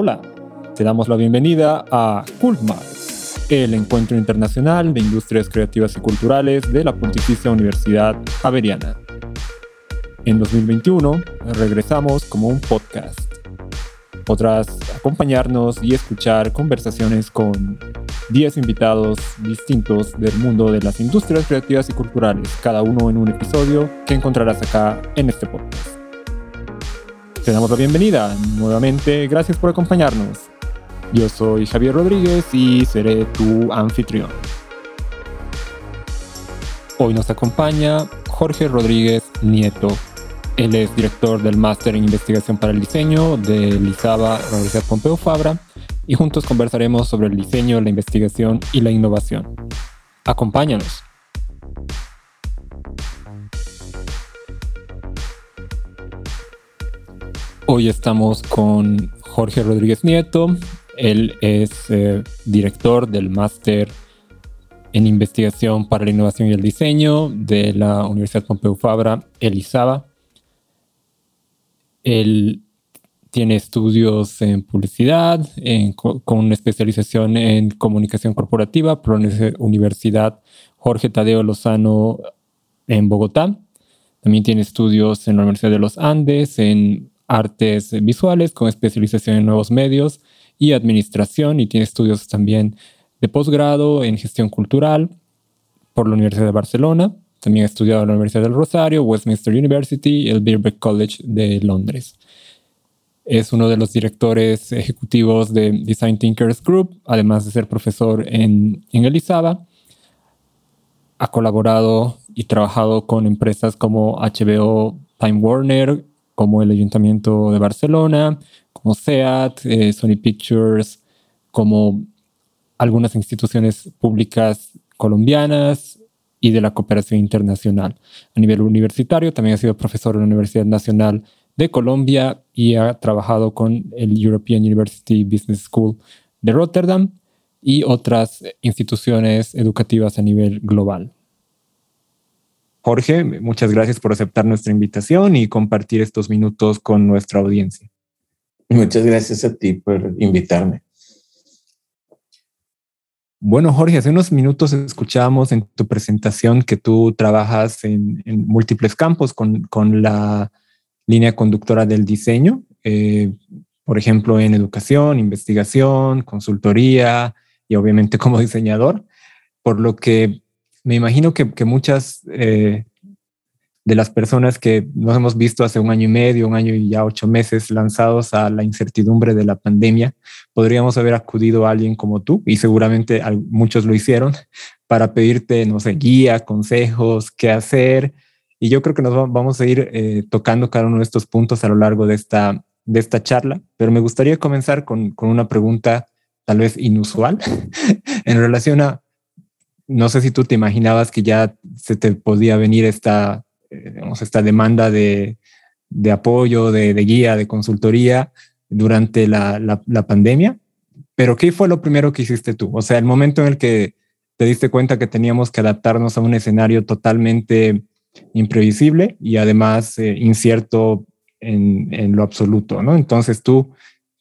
Hola, te damos la bienvenida a Cultmar, el encuentro internacional de industrias creativas y culturales de la Pontificia Universidad Javeriana. En 2021 regresamos como un podcast. Podrás acompañarnos y escuchar conversaciones con 10 invitados distintos del mundo de las industrias creativas y culturales, cada uno en un episodio que encontrarás acá en este podcast. Te damos la bienvenida nuevamente, gracias por acompañarnos. Yo soy Javier Rodríguez y seré tu anfitrión. Hoy nos acompaña Jorge Rodríguez Nieto. Él es director del Máster en Investigación para el Diseño de Lizaba, Universidad Pompeu Fabra, y juntos conversaremos sobre el diseño, la investigación y la innovación. Acompáñanos. Hoy estamos con Jorge Rodríguez Nieto. Él es eh, director del máster en investigación para la innovación y el diseño de la Universidad Pompeu Fabra, Elizaba. Él tiene estudios en publicidad, con una especialización en comunicación corporativa por la Universidad Jorge Tadeo Lozano en Bogotá. También tiene estudios en la Universidad de los Andes, en artes visuales con especialización en nuevos medios y administración y tiene estudios también de posgrado en gestión cultural por la Universidad de Barcelona. También ha estudiado en la Universidad del Rosario, Westminster University y el Birkbeck College de Londres. Es uno de los directores ejecutivos de Design Thinkers Group, además de ser profesor en, en Elizaba. Ha colaborado y trabajado con empresas como HBO Time Warner, como el Ayuntamiento de Barcelona, como SEAT, eh, Sony Pictures, como algunas instituciones públicas colombianas y de la cooperación internacional. A nivel universitario, también ha sido profesor en la Universidad Nacional de Colombia y ha trabajado con el European University Business School de Rotterdam y otras instituciones educativas a nivel global. Jorge, muchas gracias por aceptar nuestra invitación y compartir estos minutos con nuestra audiencia. Muchas gracias a ti por invitarme. Bueno, Jorge, hace unos minutos escuchábamos en tu presentación que tú trabajas en, múltiples campos con, la línea conductora del diseño, eh, por ejemplo, en educación, investigación, consultoría y obviamente como diseñador, por lo que me imagino que, muchas eh, de las personas que nos hemos visto hace un año y medio, un año y ya ocho meses lanzados a la incertidumbre de la pandemia, podríamos haber acudido a alguien como tú, y seguramente muchos lo hicieron, para pedirte, no sé, guía, consejos, qué hacer. Y yo creo que nos vamos a ir eh, tocando cada uno de estos puntos a lo largo de esta, de esta charla, pero me gustaría comenzar con, con una pregunta tal vez inusual en relación a no sé si tú te imaginabas que ya se te podía venir esta, eh, esta demanda de, apoyo, de, guía, de consultoría durante la, pandemia, pero ¿qué fue lo primero que hiciste tú? O sea, el momento en el que te diste cuenta que teníamos que adaptarnos a un escenario totalmente imprevisible y además eh, incierto en, lo absoluto, ¿no? Entonces tú,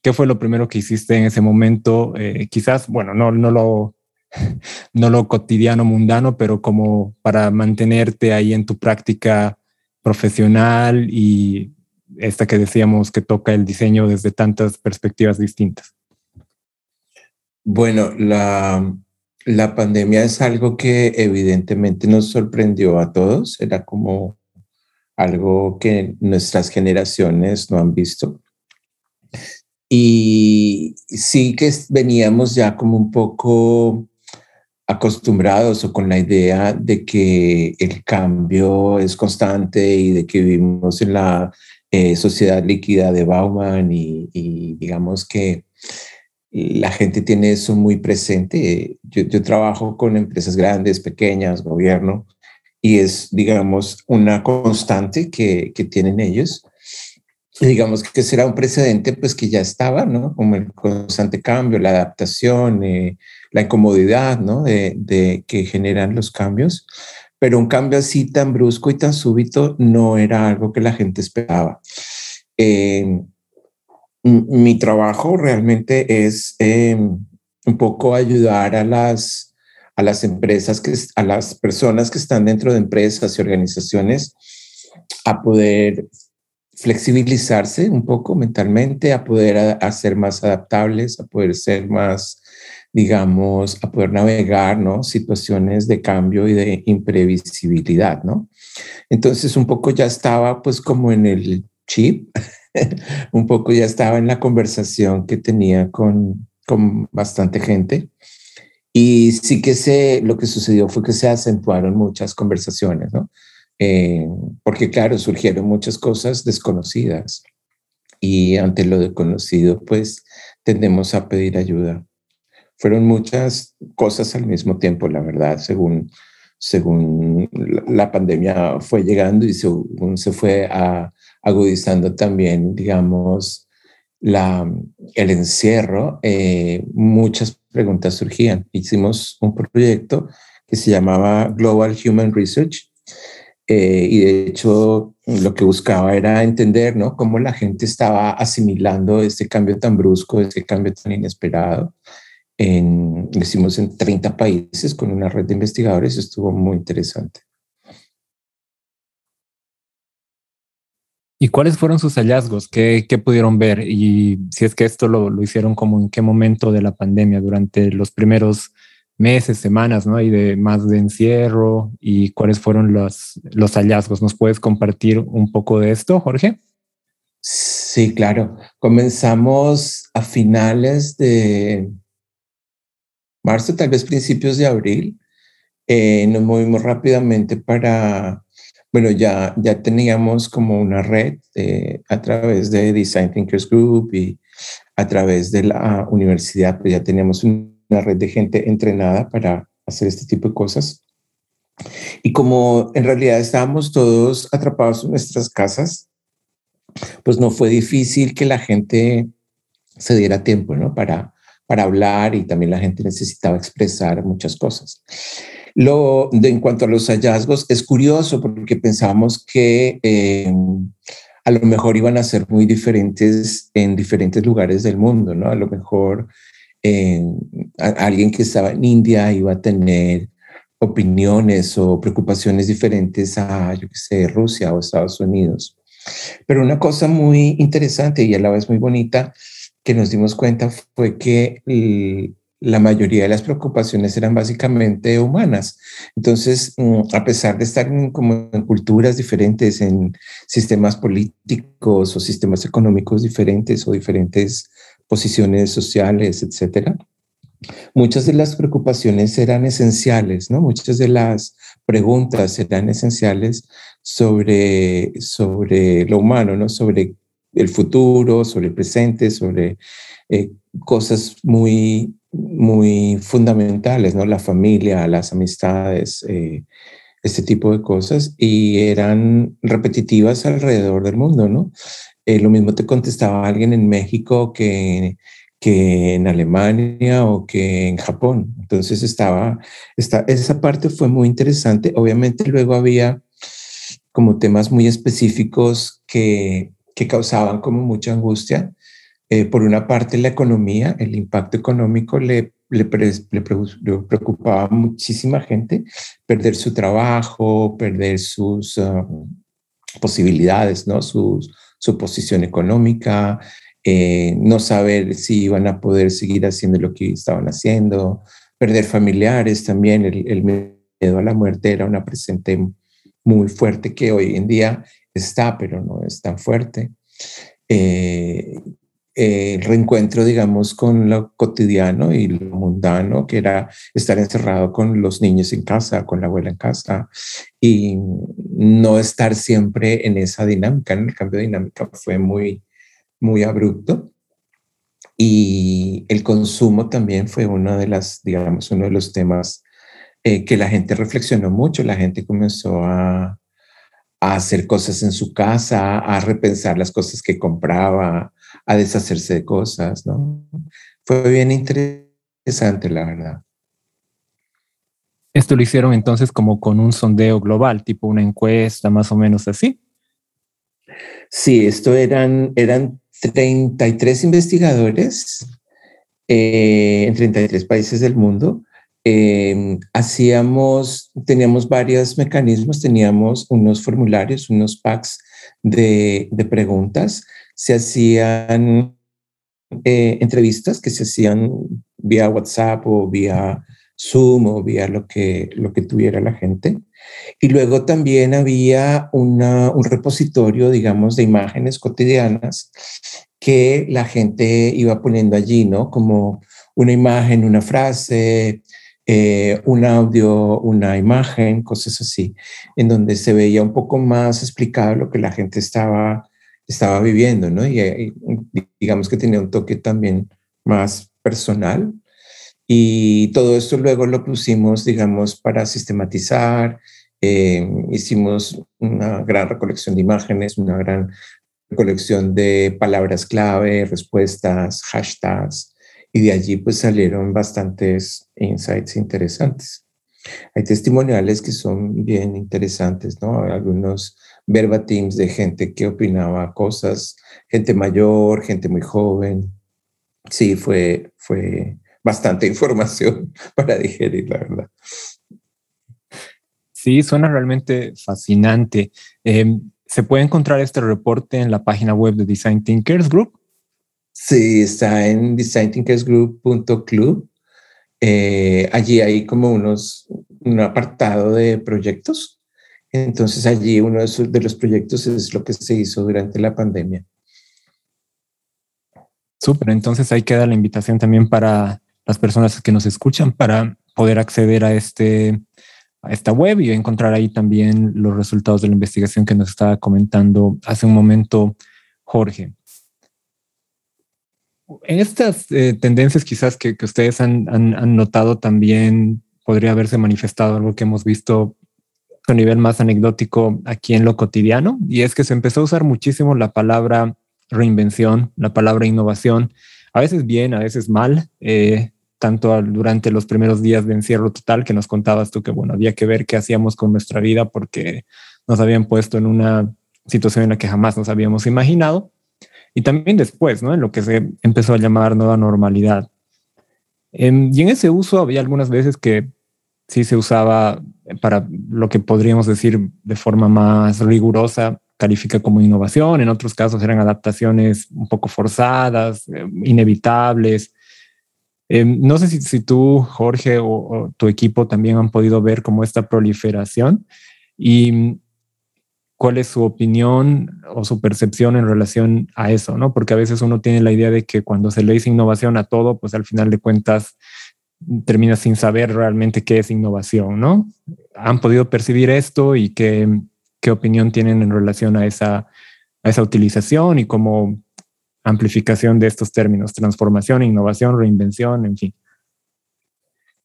¿qué fue lo primero que hiciste en ese momento? Eh, quizás, bueno, no, no lo no lo cotidiano mundano, pero como para mantenerte ahí en tu práctica profesional y esta que decíamos que toca el diseño desde tantas perspectivas distintas? Bueno, la, la pandemia es algo que evidentemente nos sorprendió a todos, era como algo que nuestras generaciones no han visto. Y sí que veníamos ya como un poco acostumbrados o con la idea de que el cambio es constante y de que vivimos en la eh, sociedad líquida de Bauman y, digamos que la gente tiene eso muy presente. Yo, yo, trabajo con empresas grandes, pequeñas, gobierno, y es, digamos, una constante que, que tienen ellos. Digamos que será un precedente, pues que ya estaba, ¿no? Como el constante cambio, la adaptación, eh, la incomodidad ¿no? de, que generan los cambios, pero un cambio así tan brusco y tan súbito no era algo que la gente esperaba. Eh, mi trabajo realmente es em, un poco ayudar a las, a las empresas, que, a las personas que están dentro de empresas y organizaciones a poder flexibilizarse un poco mentalmente, a poder hacer más adaptables, a poder ser más, digamos, a poder navegar, ¿no? Situaciones de cambio y de imprevisibilidad, ¿no? Entonces un poco ya estaba pues como en el chip, un poco ya estaba en la conversación que tenía con, con bastante gente. Y sí que se, lo que sucedió fue que se acentuaron muchas conversaciones, ¿no? Eh, porque claro, surgieron muchas cosas desconocidas y ante lo desconocido, pues tendemos a pedir ayuda. Fueron muchas cosas al mismo tiempo, la verdad, según, según la pandemia fue llegando y según se fue agudizando también, digamos, la, el encierro, eh, muchas preguntas surgían. Hicimos un proyecto que se llamaba Global Human Research, eh, y de hecho, lo que buscaba era entender ¿no? cómo la gente estaba asimilando este cambio tan brusco, este cambio tan inesperado. En, lo hicimos en 30 países con una red de investigadores, estuvo muy interesante. ¿Y cuáles fueron sus hallazgos? ¿Qué, ¿Qué, pudieron ver? Y si es que esto lo, lo, hicieron como en qué momento de la pandemia, durante los primeros meses, semanas, ¿no? Y de más de encierro y cuáles fueron los, los hallazgos. ¿Nos puedes compartir un poco de esto, Jorge? Sí, claro. Comenzamos a finales de marzo, tal vez principios de abril. Eh, nos movimos rápidamente para, bueno, ya, ya teníamos como una red eh, a través de Design Thinkers Group y a través de la universidad, pues ya teníamos un una red de gente entrenada para hacer este tipo de cosas. Y como en realidad estábamos todos atrapados en nuestras casas, pues no fue difícil que la gente se diera tiempo, ¿no? Para, para hablar y también la gente necesitaba expresar muchas cosas. Lo, de, en cuanto a los hallazgos, es curioso porque pensábamos que eh, a lo mejor iban a ser muy diferentes en diferentes lugares del mundo, ¿no? A lo mejor alguien que estaba en India iba a tener opiniones o preocupaciones diferentes a, yo que sé, Rusia o Estados Unidos. Pero una cosa muy interesante y a la vez muy bonita que nos dimos cuenta fue que la mayoría de las preocupaciones eran básicamente humanas. Entonces, mm, a pesar de estar como en culturas diferentes, en sistemas políticos o sistemas económicos diferentes o diferentes posiciones sociales, etcétera. Muchas de las preocupaciones eran esenciales, ¿no? Muchas de las preguntas eran esenciales sobre, sobre lo humano, ¿no? Sobre el futuro, sobre el presente, sobre eh, cosas muy, muy fundamentales, ¿no? La familia, las amistades, eh, este tipo de cosas, y eran repetitivas alrededor del mundo, ¿no? Eh, lo mismo te contestaba alguien en México que, que en Alemania o que en Japón. Entonces estaba, esta, esa parte fue muy interesante. Obviamente luego había como temas muy específicos que, que causaban como mucha angustia. Eh, por una parte, la economía, el impacto económico le, le, preocupaba a muchísima gente, perder su trabajo, perder sus ah, posibilidades, ¿no? Sus, su posición económica, eh, no saber si iban a poder seguir haciendo lo que estaban haciendo, perder familiares también, el, miedo a la muerte era una presente muy fuerte que hoy en día está, pero no es tan fuerte. Eh, el reencuentro, digamos, con lo cotidiano y lo mundano, que era estar encerrado con los niños en casa, con la abuela en casa, y no estar siempre en esa dinámica. El cambio de dinámica fue muy, muy abrupto. Y el consumo también fue uno de las, digamos, uno de los temas eh, que la gente reflexionó mucho. La gente comenzó a, a hacer cosas en su casa, a repensar las cosas que compraba, a deshacerse de cosas, ¿no? Fue bien interesante, la verdad. Esto lo hicieron entonces como con un sondeo global, tipo una encuesta más o menos así. Sí, esto eran, eran 33 investigadores eh, en 33 países del mundo. Em, hacíamos, teníamos varios mecanismos, teníamos unos formularios, unos packs de, de preguntas, se hacían eh, entrevistas que se hacían vía WhatsApp o vía Zoom o vía lo que, lo que tuviera la gente. Y luego también había un repositorio, digamos, de imágenes cotidianas que la gente iba poniendo allí, ¿no? Como una imagen, una frase, eh, un audio, una imagen, cosas así, en donde se veía un poco más explicado lo que la gente estaba, estaba viviendo, ¿no? Y, y digamos que tenía un toque también más personal. Y todo esto luego lo pusimos, digamos, para sistematizar. Eh, hicimos una gran recolección de imágenes, una gran recolección de palabras clave, respuestas, hashtags, y de allí pues salieron bastantes insights interesantes. Hay testimoniales que son bien interesantes, ¿no? Algunos verbatims de gente que opinaba cosas, gente mayor, gente muy joven. Sí, fue, fue bastante información para digerir, la verdad. Sí, suena realmente fascinante. Em, ¿Se puede encontrar este reporte en la página web de Design Thinkers Group? Sí, está en designthinkersgroup.club. Eh, allí hay como unos, un apartado de proyectos. Entonces allí uno de, los proyectos es lo que se hizo durante la pandemia. Súper, entonces ahí queda la invitación también para las personas que nos escuchan para poder acceder a este a esta web y encontrar ahí también los resultados de la investigación que nos estaba comentando hace un momento Jorge. En estas eh, tendencias quizás que, ustedes han, han, notado también podría haberse manifestado algo que hemos visto a nivel más anecdótico aquí en lo cotidiano, y es que se empezó a usar muchísimo la palabra reinvención, la palabra innovación, a veces bien, a veces mal. Eh, tanto durante los primeros días de encierro total que nos contabas tú que, bueno, había que ver qué hacíamos con nuestra vida porque nos habían puesto en una situación en la que jamás nos habíamos imaginado. Y también después, ¿no? En lo que se empezó a llamar nueva normalidad. Em, y en ese uso había algunas veces que sí se usaba para lo que podríamos decir de forma más rigurosa, califica como innovación, en otros casos eran adaptaciones un poco forzadas, eh, inevitables, Em, no sé si, tú, Jorge, o, tu equipo también han podido ver como esta proliferación y cuál es su opinión o su percepción en relación a eso, ¿no? Porque a veces uno tiene la idea de que cuando se le dice innovación a todo, pues al final de cuentas termina sin saber realmente qué es innovación, ¿no? ¿Han podido percibir esto y qué, qué opinión tienen en relación a esa, a esa utilización y cómo amplificación de estos términos, transformación, innovación, reinvención, en fin.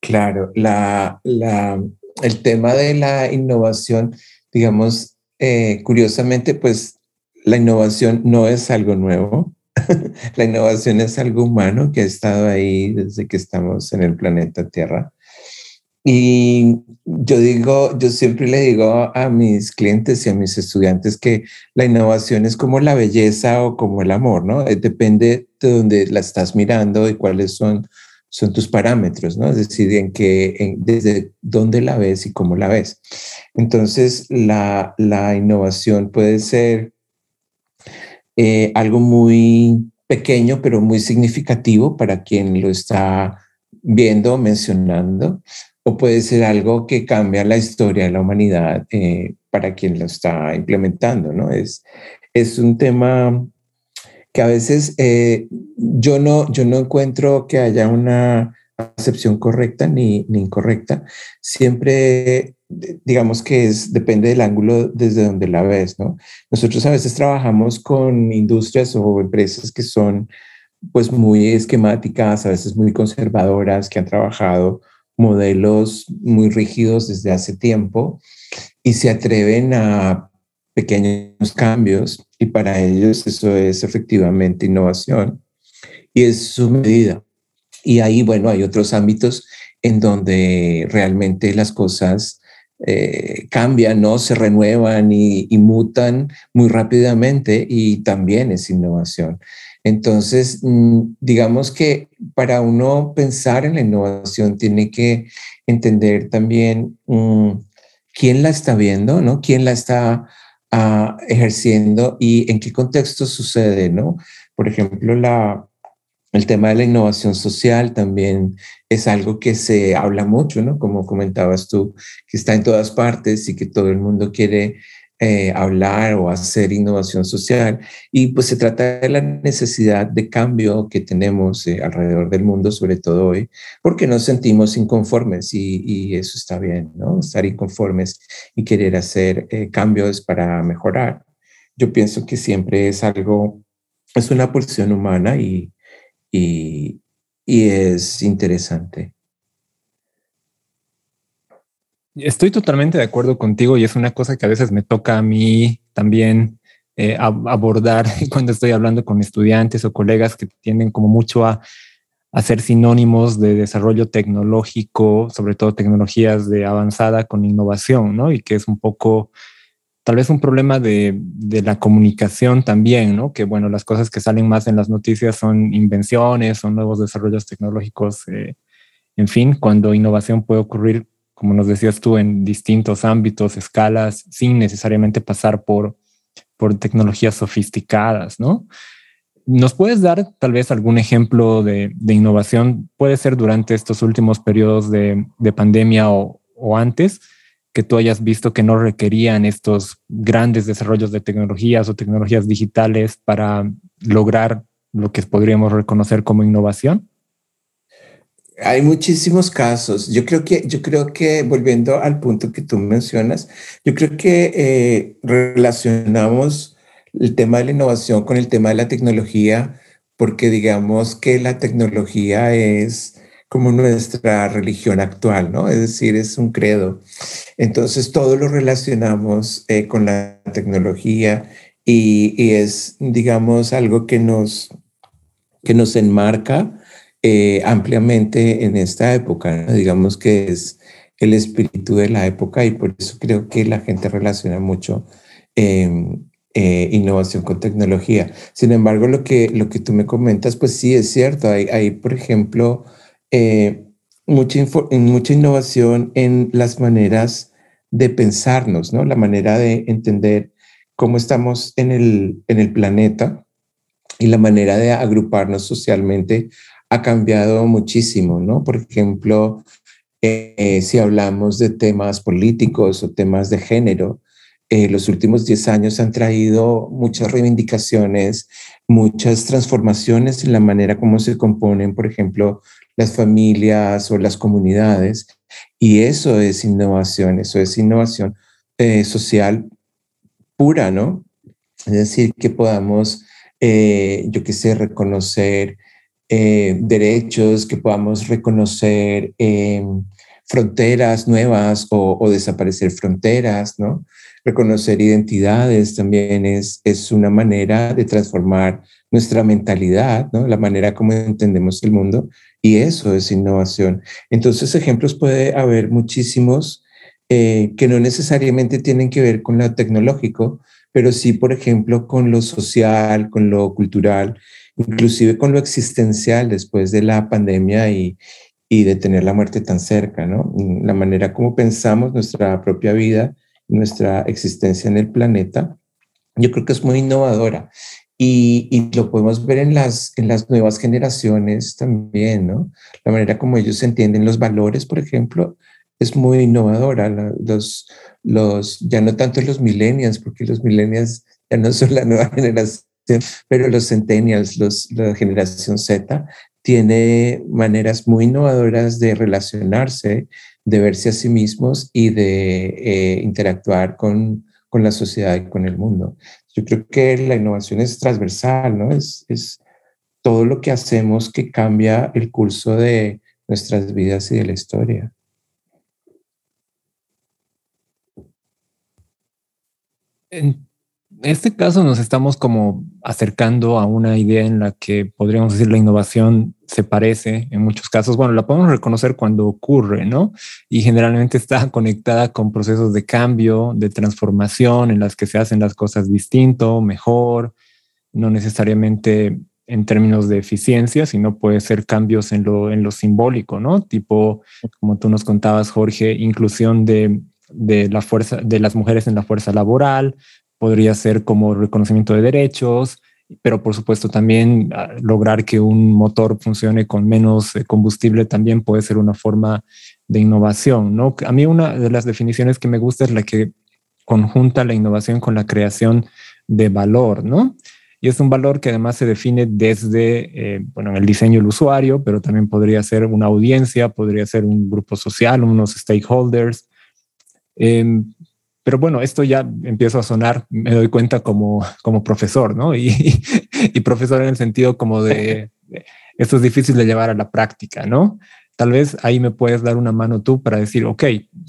Claro, la, el tema de la innovación, digamos, eh, curiosamente, pues la innovación no es algo nuevo. la innovación es algo humano que ha estado ahí desde que estamos en el planeta Tierra. Y yo digo, yo siempre le digo a mis clientes y a mis estudiantes que la innovación es como la belleza o como el amor, ¿no? Eh, depende de dónde la estás mirando y cuáles son, son tus parámetros, ¿no? Es decir, que, desde dónde la ves y cómo la ves. Entonces, la, la innovación puede ser eh, algo muy pequeño, pero muy significativo para quien lo está viendo, mencionando, o puede ser algo que cambia la historia de la humanidad eh, para quien lo está implementando, ¿no? Es, es un tema que a veces eh, yo, no, yo no encuentro que haya una acepción correcta ni, ni, incorrecta. Siempre, digamos que es, depende del ángulo desde donde la ves, ¿no? Nosotros a veces trabajamos con industrias o empresas que son pues muy esquemáticas, a veces muy conservadoras, que han trabajado modelos muy rígidos desde hace tiempo y se atreven a pequeños cambios y para ellos eso es efectivamente innovación y es su medida. Y ahí, bueno, hay otros ámbitos en donde realmente las cosas eh, cambian, ¿no? Se renuevan y, mutan muy rápidamente y también es innovación. Entonces, mm, digamos que para uno pensar en la innovación tiene que entender también mm, quién la está viendo, ¿no? Quién la está ah, ejerciendo y en qué contexto sucede, ¿no? Por ejemplo, la, el tema de la innovación social también es algo que se habla mucho, ¿no? Como comentabas tú, que está en todas partes y que todo el mundo quiere eh, hablar o hacer innovación social. Y pues se trata de la necesidad de cambio que tenemos eh, alrededor del mundo, sobre todo hoy, porque nos sentimos inconformes y, y eso está bien, ¿no? Estar inconformes y querer hacer eh, cambios para mejorar. Yo pienso que siempre es algo, es una pulsión humana y, y, es interesante. Estoy totalmente de acuerdo contigo y es una cosa que a veces me toca a mí también eh, abordar cuando estoy hablando con estudiantes o colegas que tienden como mucho a, hacer sinónimos de desarrollo tecnológico, sobre todo tecnologías de avanzada con innovación, ¿no? Y que es un poco tal vez un problema de, la comunicación también, ¿no? Que bueno, las cosas que salen más en las noticias son invenciones, son nuevos desarrollos tecnológicos, eh, en fin, cuando innovación puede ocurrir, como nos decías tú, en distintos ámbitos, escalas, sin necesariamente pasar por, por tecnologías sofisticadas, ¿no? ¿Nos puedes dar tal vez algún ejemplo de, innovación? Puede ser durante estos últimos periodos de, pandemia o, o antes, que tú hayas visto que no requerían estos grandes desarrollos de tecnologías o tecnologías digitales para lograr lo que podríamos reconocer como innovación? Hay muchísimos casos. Yo creo que, yo creo que volviendo al punto que tú mencionas, yo creo que eh, relacionamos el tema de la innovación con el tema de la tecnología, porque digamos que la tecnología es como nuestra religión actual, ¿no? Es decir, es un credo. Entonces, todo lo relacionamos eh, con la tecnología y, es, digamos, algo que nos, que nos enmarca eh, ampliamente en esta época. Digamos que es el espíritu de la época y por eso creo que la gente relaciona mucho em, eh, innovación con tecnología. Sin embargo, lo que, lo que tú me comentas, pues sí es cierto. Hay, hay por ejemplo, eh, mucha, mucha innovación en las maneras de pensarnos, ¿no? La manera de entender cómo estamos en el, en el planeta y la manera de agruparnos socialmente ha cambiado muchísimo, ¿no? Por ejemplo, eh, si hablamos de temas políticos o temas de género, eh, los últimos 10 años han traído muchas reivindicaciones, muchas transformaciones en la manera como se componen, por ejemplo, las familias o las comunidades. Y eso es innovación, eso es innovación eh, social pura, ¿no? Es decir, que podamos, eh, yo qué sé, reconocer eh, derechos, que podamos reconocer em, fronteras nuevas o, o, desaparecer fronteras, ¿no? Reconocer identidades también es, es una manera de transformar nuestra mentalidad, ¿no? La manera como entendemos el mundo y eso es innovación. Entonces, ejemplos puede haber muchísimos eh, que no necesariamente tienen que ver con lo tecnológico, pero sí, por ejemplo, con lo social, con lo cultural, inclusive con lo existencial después de la pandemia y, y de tener la muerte tan cerca, ¿no? La manera como pensamos nuestra propia vida, nuestra existencia en el planeta, yo creo que es muy innovadora. Y, lo podemos ver en las, en las nuevas generaciones también, ¿no? La manera como ellos entienden los valores, por ejemplo, es muy innovadora. Los, los, ya no tanto los millennials, porque los millennials ya no son la nueva generación, pero los centennials, los, la generación Z, tiene maneras muy innovadoras de relacionarse, de verse a sí mismos y de eh, interactuar con, con la sociedad y con el mundo. Yo creo que la innovación es transversal, ¿no? Es, es todo lo que hacemos que cambia el curso de nuestras vidas y de la historia. Este caso nos estamos como acercando a una idea en la que podríamos decir la innovación se parece en muchos casos. Bueno, la podemos reconocer cuando ocurre, ¿no? Y generalmente está conectada con procesos de cambio, de transformación, en las que se hacen las cosas distinto, mejor, no necesariamente en términos de eficiencia, sino puede ser cambios en lo, en lo simbólico, ¿no? Tipo, como tú nos contabas, Jorge, inclusión de, de la fuerza, de las mujeres en la fuerza laboral, podría ser como reconocimiento de derechos, pero por supuesto también ah, lograr que un motor funcione con menos eh, combustible también puede ser una forma de innovación, ¿no? A mí una de las definiciones que me gusta es la que conjunta la innovación con la creación de valor, ¿no? Y es un valor que además se define desde, eh, bueno, el diseño del usuario, pero también podría ser una audiencia, podría ser un grupo social, unos stakeholders. Em, pero bueno, esto ya empieza a sonar, me doy cuenta como, como profesor, ¿no? Y, y profesor en el sentido como de, esto es difícil de llevar a la práctica, ¿no? Tal vez ahí me puedes dar una mano tú para decir, ok,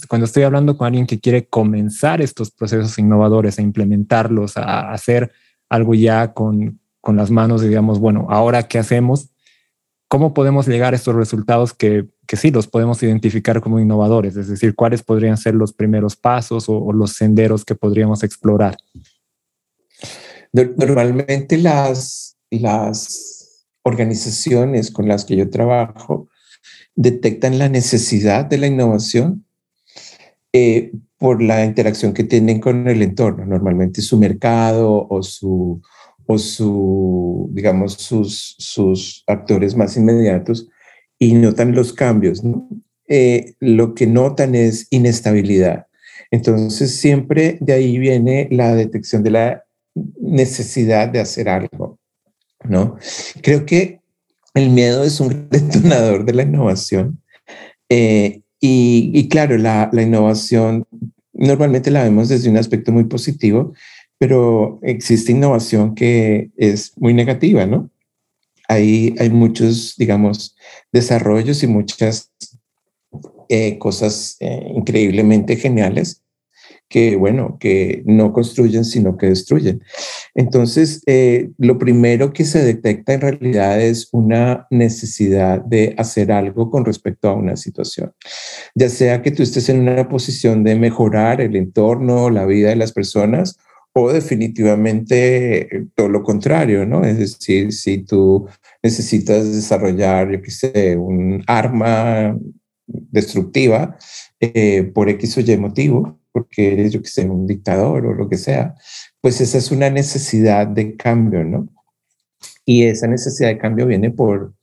cuando estoy hablando con alguien que quiere comenzar estos procesos innovadores, a implementarlos, a hacer algo ya con, con las manos, digamos, bueno, ahora qué hacemos, ¿cómo podemos llegar a estos resultados que que sí los podemos identificar como innovadores, es decir, cuáles podrían ser los primeros pasos o, los senderos que podríamos explorar. Normalmente las, las organizaciones con las que yo trabajo detectan la necesidad de la innovación eh, por la interacción que tienen con el entorno, normalmente su mercado o su, o su digamos, sus, sus actores más inmediatos y notan los cambios. Eh, lo que notan es inestabilidad. Entonces, siempre de ahí viene la detección de la necesidad de hacer algo. ¿no? Creo que el miedo es un detonador de la innovación. Eh, y, claro, la, la innovación normalmente la vemos desde un aspecto muy positivo, pero existe innovación que es muy negativa, ¿no? Ahí hay muchos, digamos, desarrollos y muchas eh, cosas eh, increíblemente geniales que, bueno, que no construyen, sino que destruyen. Entonces, eh, lo primero que se detecta en realidad es una necesidad de hacer algo con respecto a una situación, ya sea que tú estés en una posición de mejorar el entorno, la vida de las personas, o definitivamente todo lo contrario, ¿no? Es decir, si tú necesitas desarrollar, yo qué sé, un arma destructiva eh, por X o Y motivo, porque eres, yo qué sé, un dictador o lo que sea, pues esa es una necesidad de cambio, ¿no? Y esa necesidad de cambio viene por,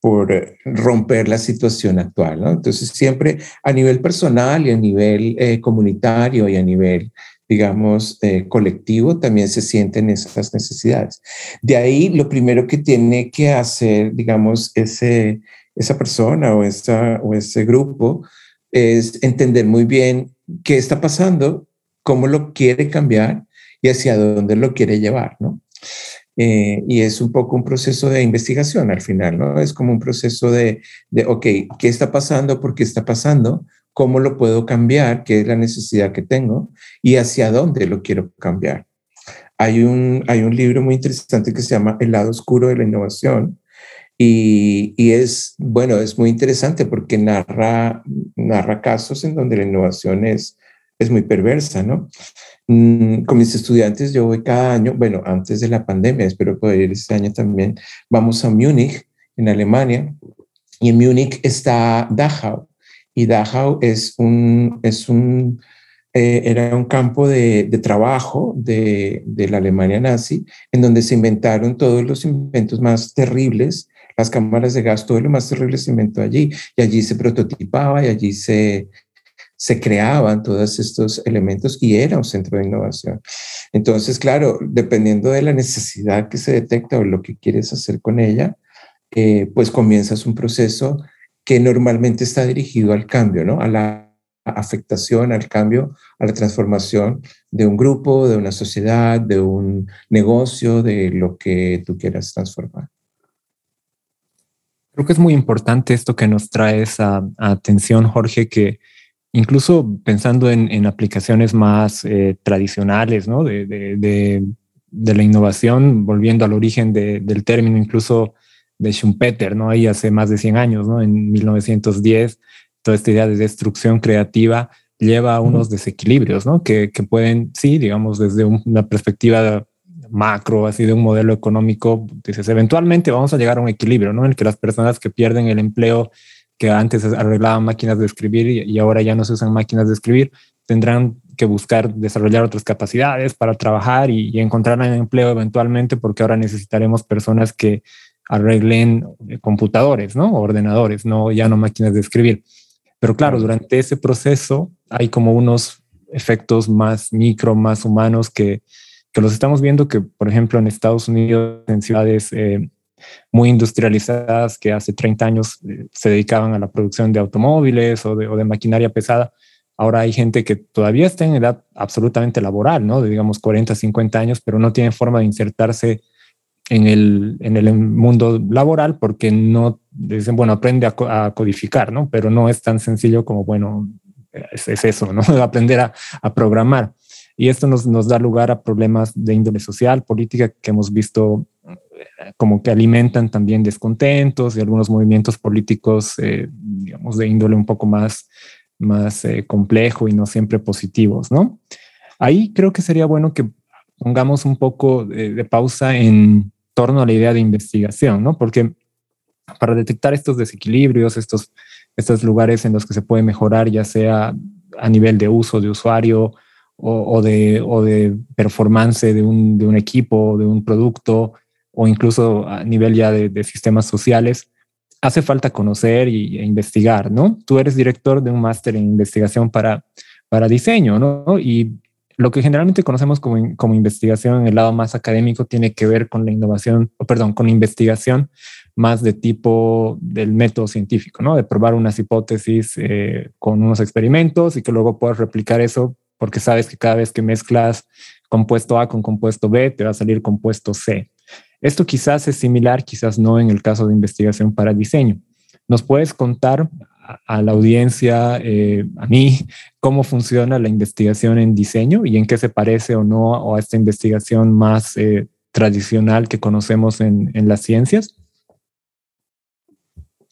por romper la situación actual, ¿no? Entonces, siempre a nivel personal y a nivel eh, comunitario y a nivel digamos, eh, colectivo, también se sienten esas necesidades. De ahí, lo primero que tiene que hacer, digamos, ese, esa persona o, esa, o ese grupo es entender muy bien qué está pasando, cómo lo quiere cambiar y hacia dónde lo quiere llevar, ¿no? Eh, y es un poco un proceso de investigación al final, ¿no? Es como un proceso de, de, ok, ¿qué está pasando? ¿Por qué está pasando? Cómo lo puedo cambiar, qué es la necesidad que tengo y hacia dónde lo quiero cambiar. Hay un, hay un libro muy interesante que se llama El lado oscuro de la innovación y, y es, bueno, es muy interesante porque narra, narra casos en donde la innovación es, es muy perversa, ¿no? Mm, con mis estudiantes yo voy cada año, bueno, antes de la pandemia, espero poder ir este año también, vamos a Múnich, en Alemania, y en Múnich está Dachau, y Dachau es un, eh, era un campo de, trabajo de, de, la Alemania nazi, en donde se inventaron todos los inventos más terribles, las cámaras de gas, todo lo más terrible se inventó allí, y allí se prototipaba y allí se, se creaban todos estos elementos y era un centro de innovación. Entonces, claro, dependiendo de la necesidad que se detecta o lo que quieres hacer con ella, eh, pues comienzas un proceso que normalmente está dirigido al cambio, ¿no? A la afectación, al cambio, a la transformación de un grupo, de una sociedad, de un negocio, de lo que tú quieras transformar. Creo que es muy importante esto que nos trae esa atención, Jorge, que incluso pensando en, aplicaciones más eh, tradicionales, ¿no? De, de, la innovación, volviendo al origen del término, incluso de Schumpeter, ¿no? Ahí hace más de 100 años, ¿no? En 1910, toda esta idea de destrucción creativa lleva a unos desequilibrios, ¿no? Que, que pueden, sí, digamos, desde una perspectiva macro, así de un modelo económico, dices, eventualmente vamos a llegar a un equilibrio, ¿no? En el que las personas que pierden el empleo, que antes arreglaban máquinas de escribir y, ahora ya no se usan máquinas de escribir, tendrán que buscar desarrollar otras capacidades para trabajar y, encontrar un empleo eventualmente, porque ahora necesitaremos personas que arreglen eh, computadores, ¿no? Ordenadores, no ya no máquinas de escribir. Pero claro, durante ese proceso hay como unos efectos más micro, más humanos que, que los estamos viendo que, por ejemplo, en Estados Unidos, en ciudades eh, muy industrializadas que hace 30 años eh, se dedicaban a la producción de automóviles o de, maquinaria pesada, ahora hay gente que todavía está en edad absolutamente laboral, ¿no? De digamos 40, 50 años, pero no tiene forma de insertarse en el, en el mundo laboral porque no dicen, bueno, aprende a, codificar, ¿no? Pero no es tan sencillo como, bueno, es, eso, ¿no? Aprender a, a programar. Y esto nos, nos da lugar a problemas de índole social, política, que hemos visto eh, como que alimentan también descontentos y algunos movimientos políticos, eh, digamos, de índole un poco más, más eh, complejo y no siempre positivos, ¿no? Ahí creo que sería bueno que pongamos un poco de, pausa en torno a la idea de investigación, ¿no? Porque para detectar estos desequilibrios, estos, estos lugares en los que se puede mejorar, ya sea a nivel de uso de usuario o, de, o de performance de un, de un, equipo, de un producto, o incluso a nivel ya de, sistemas sociales, hace falta conocer y, e investigar, ¿no? Tú eres director de un máster en investigación para, para diseño, ¿no? Y lo que generalmente conocemos como, investigación en el lado más académico tiene que ver con la innovación, o perdón, con investigación más de tipo del método científico, ¿no? De probar unas hipótesis eh, con unos experimentos y que luego puedas replicar eso porque sabes que cada vez que mezclas compuesto A con compuesto B, te va a salir compuesto C. Esto quizás es similar, quizás no en el caso de investigación para diseño. ¿Nos puedes contar a, la audiencia, eh, a mí, cómo funciona la investigación en diseño y en qué se parece o no a esta investigación más eh, tradicional que conocemos en las ciencias?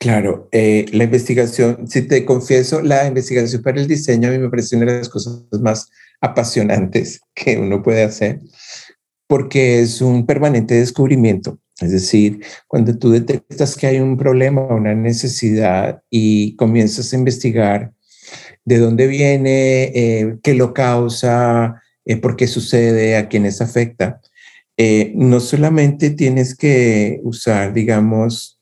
Claro, eh, la investigación, si te confieso, la investigación para el diseño a mí me parece una de las cosas más apasionantes que uno puede hacer, porque es un permanente descubrimiento. Es decir, cuando tú detectas que hay un problema, una necesidad y comienzas a investigar de dónde viene, eh, qué lo causa, eh, por qué sucede, a quiénes afecta, no solamente tienes que usar, digamos,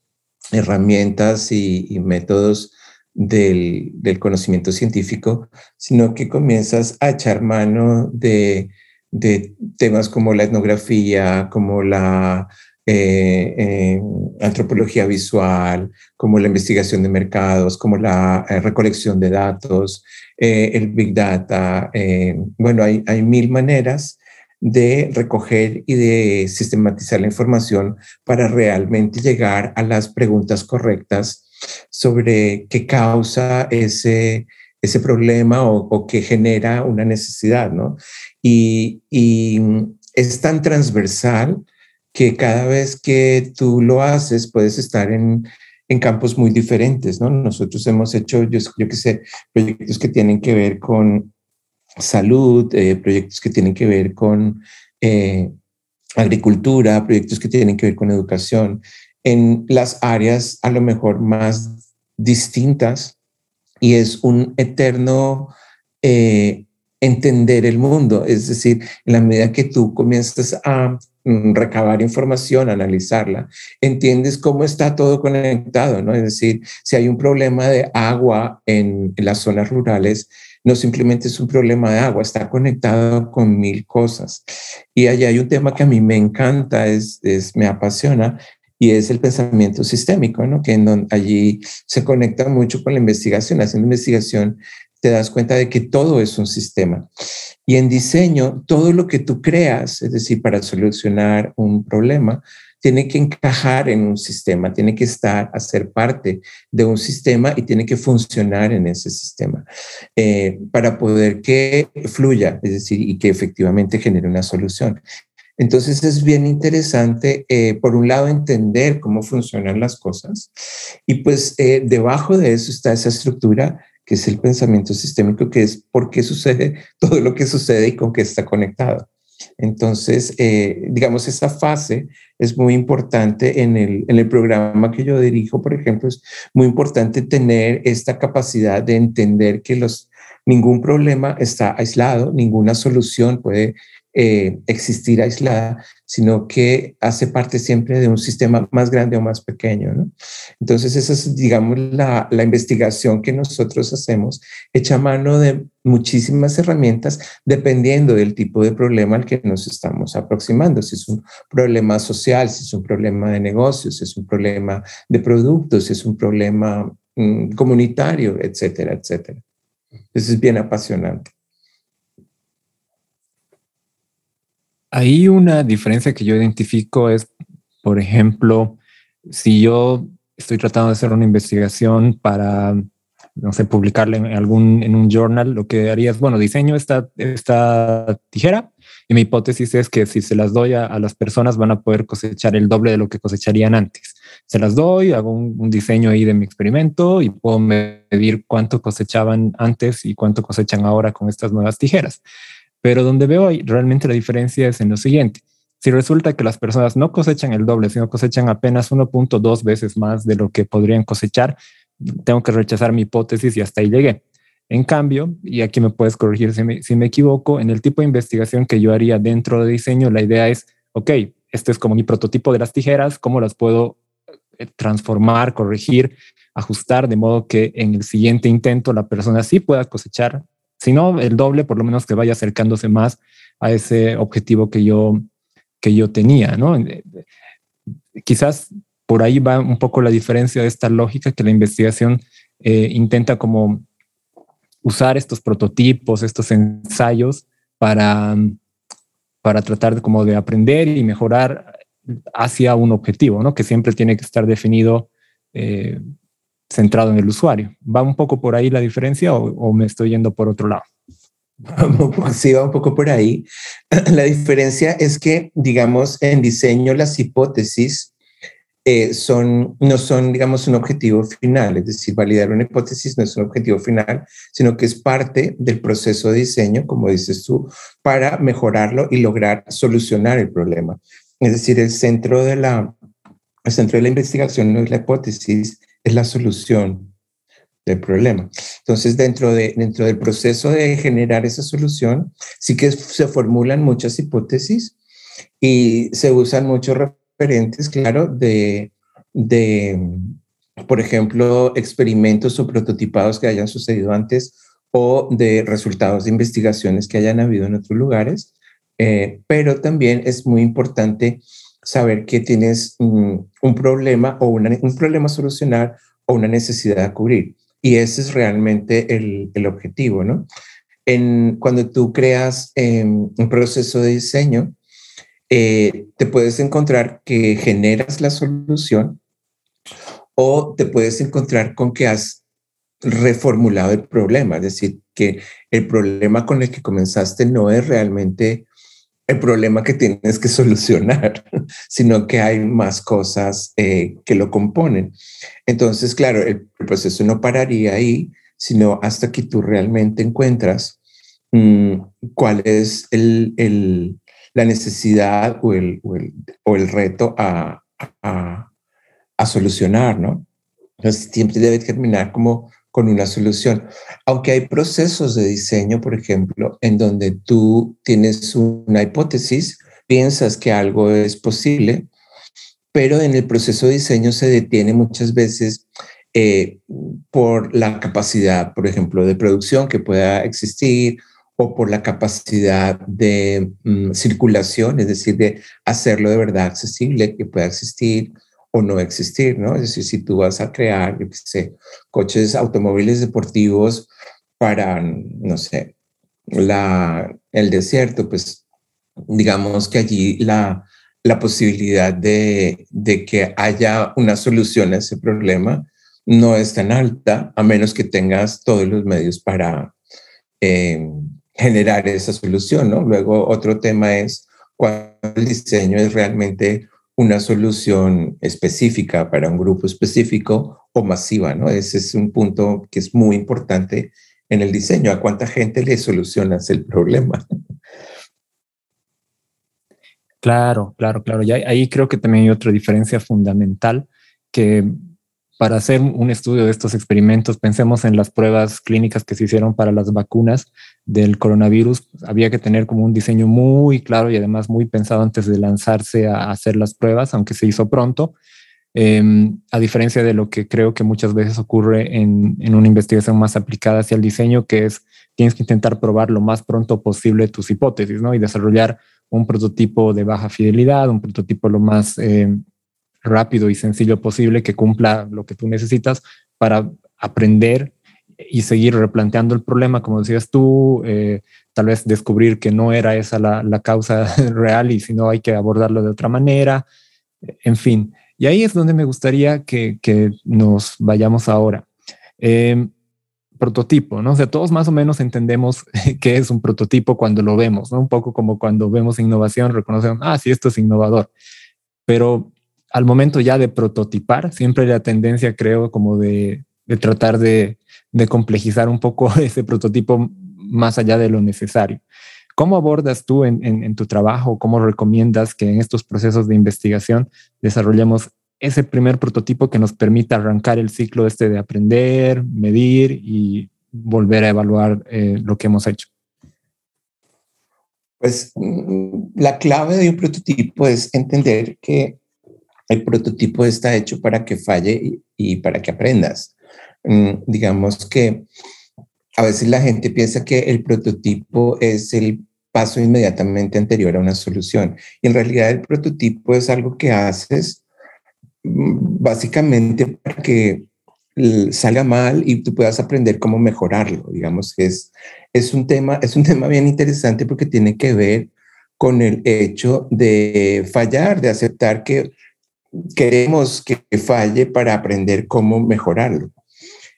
herramientas y, métodos del, conocimiento científico, sino que comienzas a echar mano de, temas como la etnografía, como la eh, eh, antropología visual, como la investigación de mercados, como la eh, recolección de datos, el big data. bueno, hay, hay mil maneras de recoger y de sistematizar la información para realmente llegar a las preguntas correctas sobre qué causa ese, ese problema o, qué genera una necesidad, ¿no? Y, es tan transversal que cada vez que tú lo haces puedes estar en, campos muy diferentes, ¿no? Nosotros hemos hecho, yo, yo que sé, proyectos que tienen que ver con salud, eh, proyectos que tienen que ver con eh, agricultura, proyectos que tienen que ver con educación, en las áreas a lo mejor más distintas y es un eterno eh, entender el mundo, es decir, en la medida que tú comienzas a recabar información, analizarla, entiendes cómo está todo conectado, ¿no? Es decir, si hay un problema de agua en las zonas rurales, no simplemente es un problema de agua, está conectado con mil cosas. Y allá hay un tema que a mí me encanta, es, me apasiona, y es el pensamiento sistémico, ¿no? que allí se conecta mucho con la investigación. Haciendo investigación te das cuenta de que todo es un sistema. Y en diseño, todo lo que tú creas, es decir, para solucionar un problema, tiene que encajar en un sistema, tiene que estar, a ser parte de un sistema y tiene que funcionar en ese sistema eh, para poder que fluya, es decir, y que efectivamente genere una solución. Entonces es bien interesante, eh, por un lado, entender cómo funcionan las cosas y pues eh, debajo de eso está esa estructura es el pensamiento sistémico, que es por qué sucede todo lo que sucede y con qué está conectado. Entonces, eh, digamos, esa fase es muy importante en el, en el programa que yo dirijo, por ejemplo, es muy importante tener esta capacidad de entender que los, ningún problema está aislado, ninguna solución puede eh, existir aislada, sino que hace parte siempre de un sistema más grande o más pequeño. ¿no? Entonces, esa es, digamos, la, la, investigación que nosotros hacemos, hecha mano de muchísimas herramientas, dependiendo del tipo de problema al que nos estamos aproximando. Si es un problema social, si es un problema de negocios, si es un problema de productos, si es un problema mm, comunitario, etcétera, etcétera. Eso es bien apasionante. Ahí una diferencia que yo identifico es, por ejemplo, si yo estoy tratando de hacer una investigación para, no sé, publicarla en algún, en un journal, lo que haría es, bueno, diseño esta, esta tijera y mi hipótesis es que si se las doy a, las personas van a poder cosechar el doble de lo que cosecharían antes. Se las doy, hago un, un diseño ahí de mi experimento y puedo medir cuánto cosechaban antes y cuánto cosechan ahora con estas nuevas tijeras. Pero donde veo realmente la diferencia es en lo siguiente. Si resulta que las personas no cosechan el doble, sino cosechan apenas 1.2 veces más de lo que podrían cosechar, tengo que rechazar mi hipótesis y hasta ahí llegué. En cambio, y aquí me puedes corregir si me, si me equivoco, en el tipo de investigación que yo haría dentro de diseño, la idea es, ok, este es como mi prototipo de las tijeras, ¿cómo las puedo eh, transformar, corregir, ajustar de modo que en el siguiente intento la persona sí pueda cosechar si no el doble, por lo menos que vaya acercándose más a ese objetivo que yo, que yo tenía, ¿no? Eh, quizás por ahí va un poco la diferencia de esta lógica que la investigación eh, intenta como usar estos prototipos, estos ensayos para, para tratar de, como de aprender y mejorar hacia un objetivo, ¿no? Que siempre tiene que estar definido eh, centrado en el usuario. ¿Va un poco por ahí la diferencia o, me estoy yendo por otro lado? Sí, va un poco por ahí. La diferencia es que, digamos, en diseño las hipótesis eh, son, no son, digamos, un objetivo final, es decir, validar una hipótesis no es un objetivo final, sino que es parte del proceso de diseño, como dices tú, para mejorarlo y lograr solucionar el problema. Es decir, el centro de la, el centro de la investigación no es la hipótesis, es la solución del problema. Entonces, dentro, de, dentro del proceso de generar esa solución, sí que se formulan muchas hipótesis y se usan muchos referentes, claro, de, de, por ejemplo, experimentos o prototipados que hayan sucedido antes o de resultados de investigaciones que hayan habido en otros lugares. Eh, pero también es muy importante saber que tienes un problema o un problema a solucionar o una necesidad a cubrir. Y ese es realmente el, el objetivo, ¿no? En, cuando tú creas em, un proceso de diseño, eh, te puedes encontrar que generas la solución o te puedes encontrar con que has reformulado el problema, es decir, que el problema con el que comenzaste no es realmente el problema que tienes que solucionar, sino que hay más cosas eh, que lo componen. Entonces, claro, el, proceso no pararía ahí, sino hasta que tú realmente encuentras mm, cuál es el, la necesidad o el, reto a, a, a, solucionar, ¿no? Entonces, siempre debe terminar como con una solución. Aunque hay procesos de diseño, por ejemplo, en donde tú tienes una hipótesis, piensas que algo es posible, pero en el proceso de diseño se detiene muchas veces eh, por la capacidad, por ejemplo, de producción que pueda existir o por la capacidad de mm, circulación, es decir, de hacerlo de verdad accesible, que pueda existir o no existir, ¿no? Es decir, si tú vas a crear, yo sé, coches, automóviles deportivos para, no sé, la, el desierto, pues digamos que allí la, posibilidad de, de, que haya una solución a ese problema no es tan alta, a menos que tengas todos los medios para eh, generar esa solución, ¿no? Luego otro tema es cuando el diseño es realmente una solución específica para un grupo específico o masiva, ¿no? Ese es un punto que es muy importante en el diseño. ¿A cuánta gente le solucionas el problema? Claro, claro, claro. Y ahí creo que también hay otra diferencia fundamental que para hacer un estudio de estos experimentos, pensemos en las pruebas clínicas que se hicieron para las vacunas del coronavirus. Había que tener como un diseño muy claro y además muy pensado antes de lanzarse a hacer las pruebas, aunque se hizo pronto. Em, a diferencia de lo que creo que muchas veces ocurre en, una investigación más aplicada hacia el diseño, que es tienes que intentar probar lo más pronto posible tus hipótesis, ¿no? Y desarrollar un prototipo de baja fidelidad, un prototipo lo más eh, rápido y sencillo posible que cumpla lo que tú necesitas para aprender y seguir replanteando el problema, como decías tú, eh, tal vez descubrir que no era esa la, la causa real y si no hay que abordarlo de otra manera, en fin. Y ahí es donde me gustaría que, que nos vayamos ahora. Eh, prototipo, ¿no? O sea, todos más o menos entendemos qué es un prototipo cuando lo vemos, ¿no? Un poco como cuando vemos innovación, reconocemos, ah, sí, esto es innovador. Pero al momento ya de prototipar, siempre la tendencia, creo, como de, tratar de, complejizar un poco ese prototipo más allá de lo necesario. ¿Cómo abordas tú en, tu trabajo, cómo recomiendas que en estos procesos de investigación desarrollemos ese primer prototipo que nos permita arrancar el ciclo este de aprender, medir y volver a evaluar eh, lo que hemos hecho? Pues mm, la clave de un prototipo es entender que el prototipo está hecho para que falle y, para que aprendas. Mm, digamos que a veces la gente piensa que el prototipo es el paso inmediatamente anterior a una solución. Y en realidad el prototipo es algo que haces mm, básicamente para que salga mal y tú puedas aprender cómo mejorarlo. Digamos que es, es, un tema, es un tema bien interesante porque tiene que ver con el hecho de fallar, de aceptar que queremos que falle para aprender cómo mejorarlo.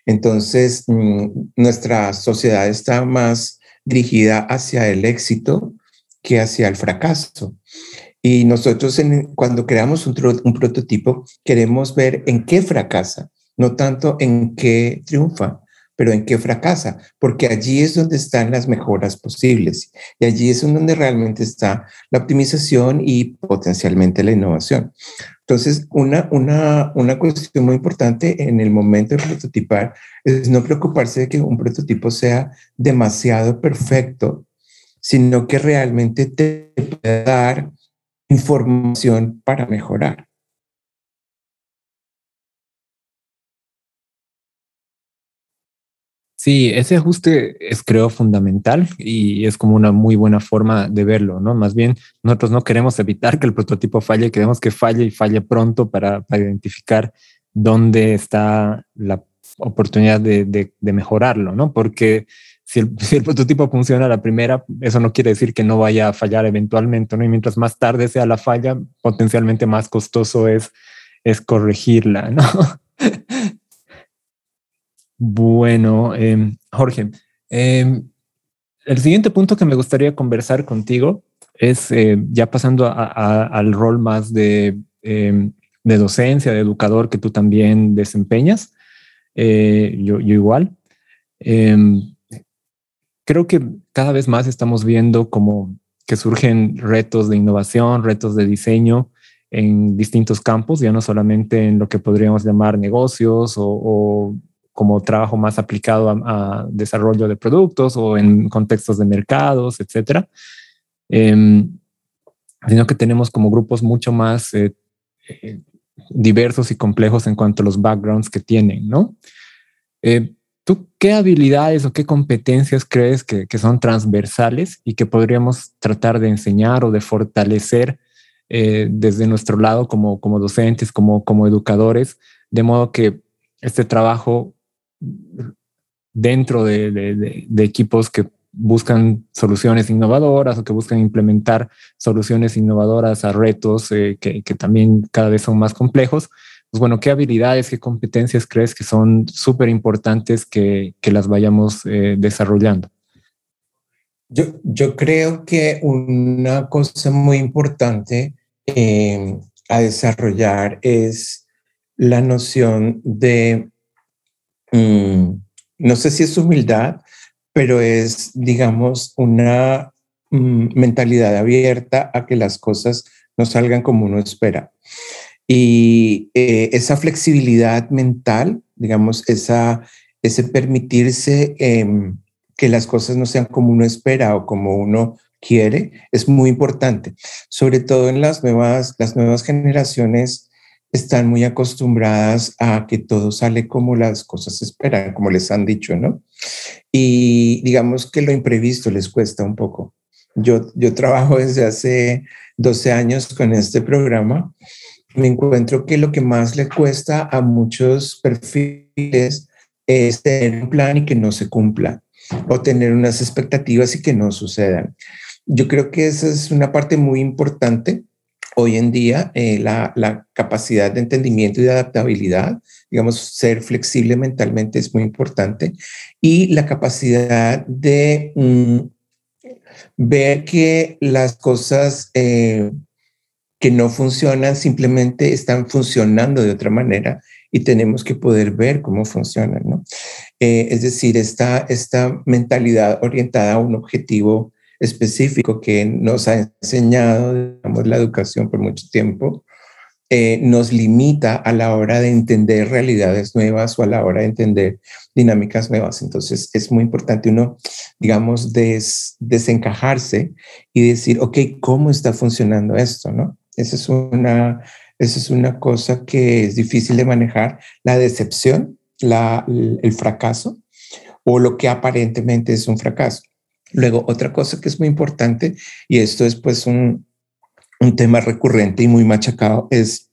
Entonces, mm, nuestra sociedad está más dirigida hacia el éxito que hacia el fracaso. Y nosotros cuando creamos un, un, prototipo queremos ver en qué fracasa, no tanto en qué triunfa pero en qué fracasa, porque allí es donde están las mejoras posibles y allí es donde realmente está la optimización y potencialmente la innovación. Entonces, una, una, una cuestión muy importante en el momento de prototipar es no preocuparse de que un prototipo sea demasiado perfecto, sino que realmente te pueda dar información para mejorar. Sí, ese ajuste es creo fundamental y es como una muy buena forma de verlo, ¿no? Más bien, nosotros no queremos evitar que el prototipo falle, queremos que falle y falle pronto para, identificar dónde está la oportunidad de, mejorarlo, ¿no? Porque si el, si el, prototipo funciona a la primera, eso no quiere decir que no vaya a fallar eventualmente, ¿no? Y mientras más tarde sea la falla, potencialmente más costoso es, es corregirla, ¿no? Bueno, em, Jorge, em, el siguiente punto que me gustaría conversar contigo es eh, ya pasando al rol más de, em, de, docencia, de educador que tú también desempeñas. Eh, yo, yo, igual. creo que cada vez más estamos viendo como que surgen retos de innovación, retos de diseño en distintos campos, ya no solamente en lo que podríamos llamar negocios o como trabajo más aplicado a, desarrollo de productos o en contextos de mercados, etcétera. Em, sino que tenemos como grupos mucho más eh, eh, diversos y complejos en cuanto a los backgrounds que tienen, ¿no? Eh, ¿Tú qué habilidades o qué competencias crees que, son transversales y que podríamos tratar de enseñar o de fortalecer desde nuestro lado como, como docentes, como, como educadores, de modo que este trabajo dentro de, equipos que buscan soluciones innovadoras o que buscan implementar soluciones innovadoras a retos eh, que, también cada vez son más complejos. Pues bueno, ¿qué habilidades, qué competencias crees que son súper importantes que, las vayamos eh, desarrollando? Yo, creo que una cosa muy importante eh, a desarrollar es la noción de, mm, no sé si es humildad, pero es, digamos, una mm, mentalidad abierta a que las cosas no salgan como uno espera. Y eh, esa flexibilidad mental, digamos, esa, ese permitirse em, que las cosas no sean como uno espera o como uno quiere, es muy importante. Sobre todo en las nuevas, las nuevas generaciones están muy acostumbradas a que todo sale como las cosas esperan, como les han dicho, ¿no? Y digamos que lo imprevisto les cuesta un poco. Yo, yo trabajo desde hace 12 años con este programa. Me encuentro que lo que más le cuesta a muchos perfiles es tener un plan y que no se cumpla o tener unas expectativas y que no sucedan. Yo creo que esa es una parte muy importante hoy en día eh, la, capacidad de entendimiento y de adaptabilidad, digamos, ser flexible mentalmente es muy importante y la capacidad de mm, ver que las cosas eh, que no funcionan simplemente están funcionando de otra manera y tenemos que poder ver cómo funcionan, ¿no? Eh, es decir, esta, esta mentalidad orientada a un objetivo específico que nos ha enseñado digamos, la educación por mucho tiempo, eh, nos limita a la hora de entender realidades nuevas o a la hora de entender dinámicas nuevas. Entonces es muy importante uno, digamos, desencajarse y decir, ok, ¿cómo está funcionando esto? ¿no? Esa es una, esa es una cosa que es difícil de manejar, la decepción, la, el fracaso o lo que aparentemente es un fracaso. Luego, otra cosa que es muy importante, y esto es pues un, tema recurrente y muy machacado, es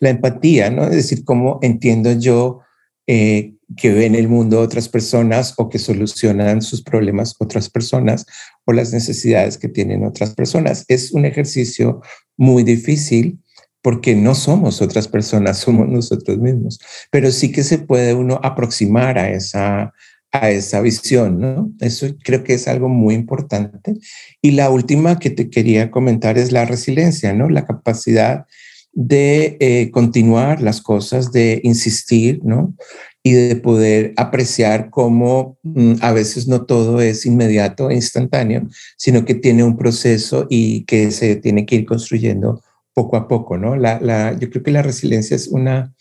la empatía, ¿no? Es decir, cómo entiendo yo eh, que ven el mundo otras personas o que solucionan sus problemas otras personas o las necesidades que tienen otras personas. Es un ejercicio muy difícil porque no somos otras personas, somos nosotros mismos, pero sí que se puede uno aproximar a esa, a esa visión, ¿no? Eso creo que es algo muy importante. Y la última que te quería comentar es la resiliencia, ¿no? La capacidad de eh, continuar las cosas, de insistir, ¿no? Y de poder apreciar cómo mm, a veces no todo es inmediato e instantáneo, sino que tiene un proceso y que se tiene que ir construyendo poco a poco, ¿no? La, yo creo que la resiliencia es una,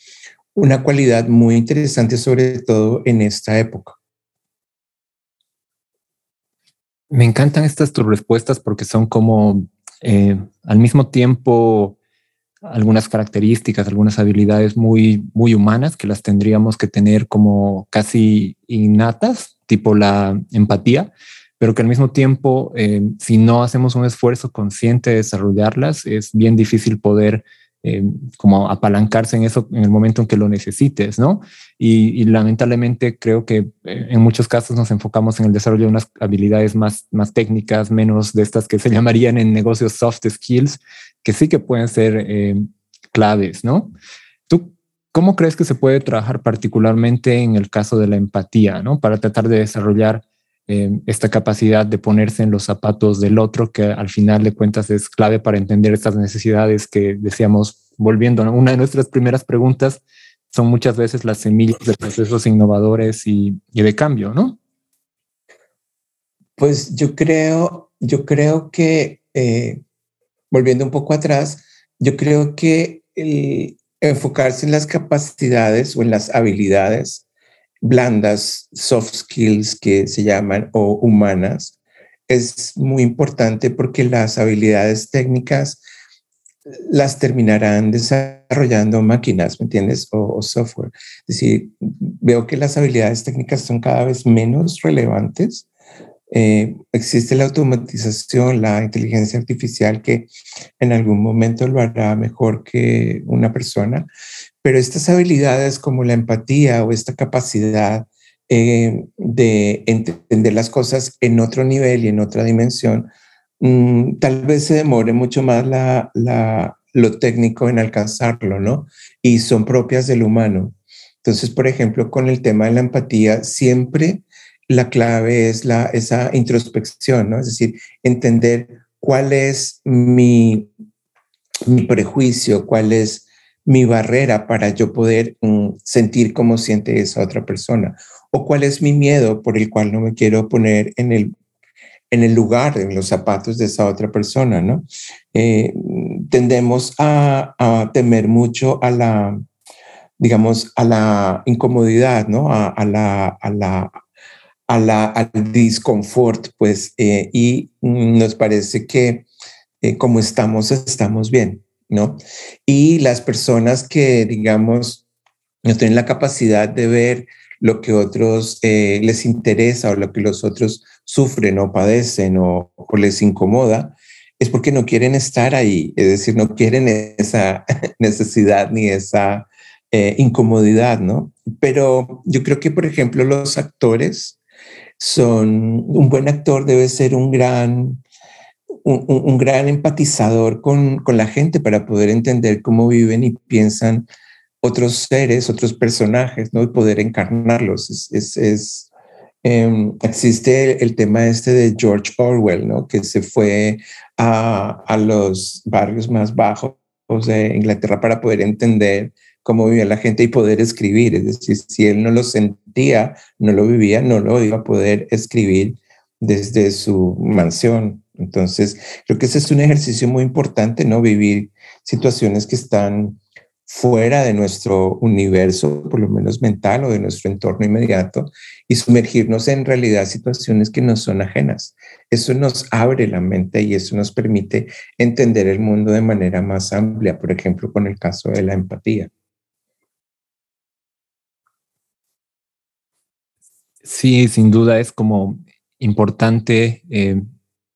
una cualidad muy interesante, sobre todo en esta época. Me encantan estas tus respuestas porque son como eh, al mismo tiempo algunas características, algunas habilidades muy, muy humanas que las tendríamos que tener como casi innatas, tipo la empatía, pero que al mismo tiempo, eh, si no hacemos un esfuerzo consciente de desarrollarlas, es bien difícil poder eh, como apalancarse en eso en el momento en que lo necesites, ¿no? Y, lamentablemente creo que eh, en muchos casos nos enfocamos en el desarrollo de unas habilidades más, más técnicas, menos de estas que se llamarían en negocios soft skills, que sí que pueden ser eh, claves, ¿no? ¿Tú cómo crees que se puede trabajar particularmente en el caso de la empatía, ¿no? Para tratar de desarrollar esta capacidad de ponerse en los zapatos del otro, que al final de cuentas es clave para entender estas necesidades que decíamos, volviendo a una de nuestras primeras preguntas, son muchas veces las semillas de procesos innovadores y, de cambio, ¿no? Pues yo creo, yo creo que, eh, volviendo un poco atrás, yo creo que el enfocarse en las capacidades o en las habilidades blandas, soft skills que se llaman o humanas, es muy importante porque las habilidades técnicas las terminarán desarrollando máquinas, ¿me entiendes? O, software. Es decir, veo que las habilidades técnicas son cada vez menos relevantes. Eh, existe la automatización, la inteligencia artificial que en algún momento lo hará mejor que una persona, pero estas habilidades como la empatía o esta capacidad eh, de entender las cosas en otro nivel y en otra dimensión, mm, tal vez se demore mucho más la, lo técnico en alcanzarlo, ¿no? Y son propias del humano. Entonces, por ejemplo, con el tema de la empatía, siempre la clave es la, esa introspección, ¿no? Es decir, entender cuál es mi, mi prejuicio, cuál es mi barrera para yo poder mm, sentir cómo siente esa otra persona o cuál es mi miedo por el cual no me quiero poner en el, en el lugar, en los zapatos de esa otra persona, ¿no? Eh, tendemos a, temer mucho a la, digamos, a la incomodidad, ¿no? A, la, a la, a la, al disconfort, pues, eh, y nos parece que eh, como estamos, estamos bien. ¿No? Y las personas que, digamos, no tienen la capacidad de ver lo que otros eh, les interesa o lo que los otros sufren o padecen o, les incomoda, es porque no quieren estar ahí, es decir, no quieren esa necesidad ni esa eh, incomodidad, ¿no? Pero yo creo que, por ejemplo, los actores son, un buen actor debe ser un gran un, gran empatizador con, con, la gente para poder entender cómo viven y piensan otros seres, otros personajes, ¿no? Y poder encarnarlos. Es, em, existe el, tema este de George Orwell, ¿no? Que se fue a, a los barrios más bajos de Inglaterra para poder entender cómo vivía la gente y poder escribir. Es decir, si él no lo sentía, no lo vivía, no lo iba a poder escribir desde su mansión. Entonces, creo que ese es un ejercicio muy importante, ¿no? Vivir situaciones que están fuera de nuestro universo, por lo menos mental o de nuestro entorno inmediato, y sumergirnos en realidad situaciones que nos son ajenas. Eso nos abre la mente y eso nos permite entender el mundo de manera más amplia, por ejemplo, con el caso de la empatía. Sí, sin duda es como importante eh,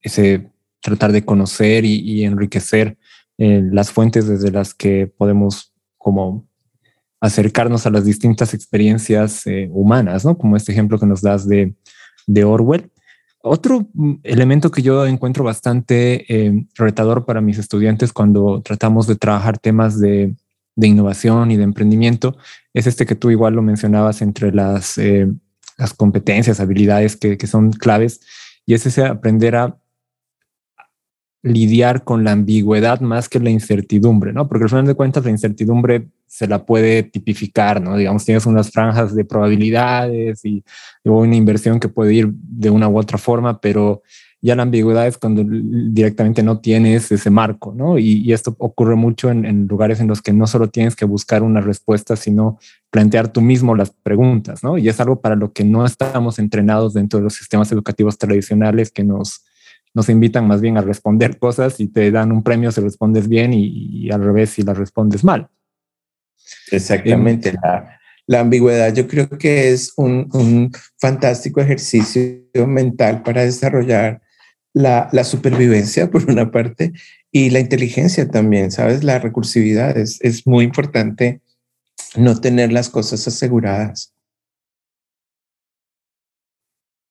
ese tratar de conocer y, enriquecer eh, las fuentes desde las que podemos como acercarnos a las distintas experiencias eh, humanas, ¿no? Como este ejemplo que nos das de, Orwell. Otro mm, elemento que yo encuentro bastante retador para mis estudiantes cuando tratamos de trabajar temas de, innovación y de emprendimiento es este que tú igual lo mencionabas entre las las competencias, habilidades que, que son claves, y es ese aprender a lidiar con la ambigüedad más que la incertidumbre, ¿no? Porque al final de cuentas la incertidumbre se la puede tipificar, ¿no? Digamos, tienes unas franjas de probabilidades y, y una inversión que puede ir de una u otra forma, pero ya la ambigüedad es cuando directamente no tienes ese marco, ¿no? Y, esto ocurre mucho en, lugares en los que no solo tienes que buscar una respuesta, sino plantear tú mismo las preguntas, ¿no? Y es algo para lo que no estamos entrenados dentro de los sistemas educativos tradicionales que nos, nos invitan más bien a responder cosas y te dan un premio si respondes bien y, al revés si las respondes mal. Exactamente. Em, la, la, ambigüedad yo creo que es un, un fantástico ejercicio mental para desarrollar la, supervivencia por una parte y la inteligencia también, ¿sabes? La recursividad es, es muy importante no tener las cosas aseguradas.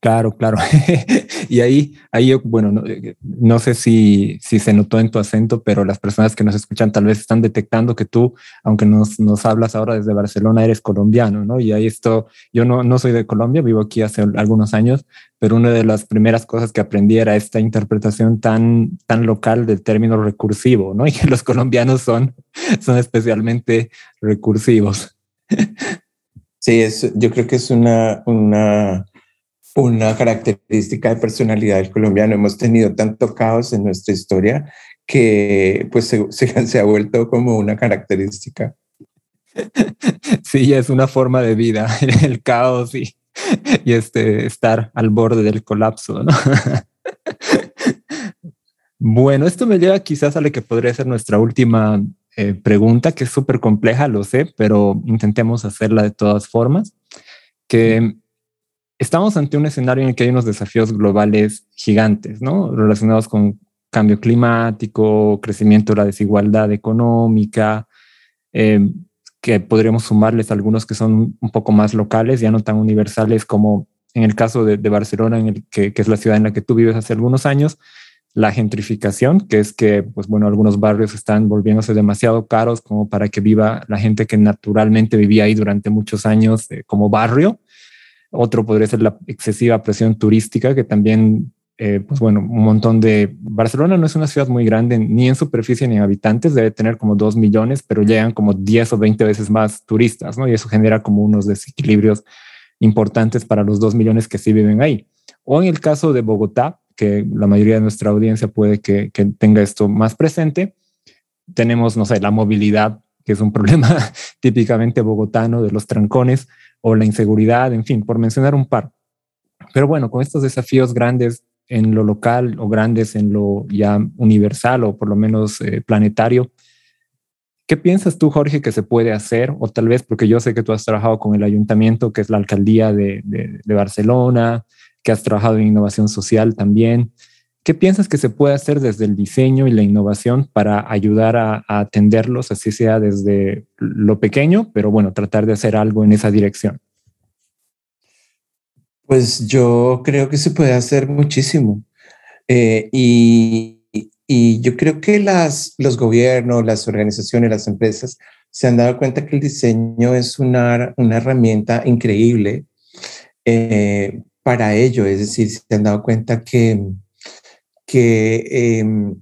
Claro, claro. y ahí, ahí bueno, no, eh, no, sé si, si se notó en tu acento, pero las personas que nos escuchan tal vez están detectando que tú, aunque nos, nos hablas ahora desde Barcelona, eres colombiano, ¿no? Y ahí esto, yo no, no soy de Colombia, vivo aquí hace algunos años, pero una de las primeras cosas que aprendí era esta interpretación tan, tan local del término recursivo, ¿no? Y que los colombianos son, son especialmente recursivos. Sí, es, yo creo que es una, una una característica de personalidad del colombiano. Hemos tenido tanto caos en nuestra historia que pues se, ha vuelto como una característica. Sí, es una forma de vida, el caos y, y este, estar al borde del colapso. ¿no? Bueno, esto me lleva quizás a lo que podría ser nuestra última eh, pregunta, que es súper compleja, lo sé, pero intentemos hacerla de todas formas. Que estamos ante un escenario en el que hay unos desafíos globales gigantes, ¿no? Relacionados con cambio climático, crecimiento de la desigualdad económica, eh, que podríamos sumarles algunos que son un poco más locales, ya no tan universales como en el caso de, Barcelona, en el que, es la ciudad en la que tú vives hace algunos años, la gentrificación, que es que, pues bueno, algunos barrios están volviéndose demasiado caros como para que viva la gente que naturalmente vivía ahí durante muchos años eh, como barrio. Otro podría ser la excesiva presión turística, que también, eh, pues bueno, un montón de... Barcelona no es una ciudad muy grande ni en superficie ni en habitantes, debe tener como dos millones, pero llegan como 10 o 20 veces más turistas, ¿no? Y eso genera como unos desequilibrios importantes para los dos millones que sí viven ahí. O en el caso de Bogotá, que la mayoría de nuestra audiencia puede que, tenga esto más presente, tenemos, no sé, la movilidad, que es un problema típicamente bogotano de los trancones, o la inseguridad, en fin, por mencionar un par. Pero bueno, con estos desafíos grandes en lo local o grandes en lo ya universal o por lo menos eh, planetario, ¿Qué piensas tú, Jorge, que se puede hacer? O tal vez porque yo sé que tú has trabajado con el ayuntamiento, que es la alcaldía de, Barcelona, que has trabajado en innovación social también. ¿Qué piensas que se puede hacer desde el diseño y la innovación para ayudar a, atenderlos, así sea desde lo pequeño, pero bueno, tratar de hacer algo en esa dirección? Pues yo creo que se puede hacer muchísimo. Eh, y, y yo creo que las, los gobiernos, las organizaciones, las empresas se han dado cuenta que el diseño es una, una herramienta increíble eh, para ello. Es decir, se han dado cuenta que, que em,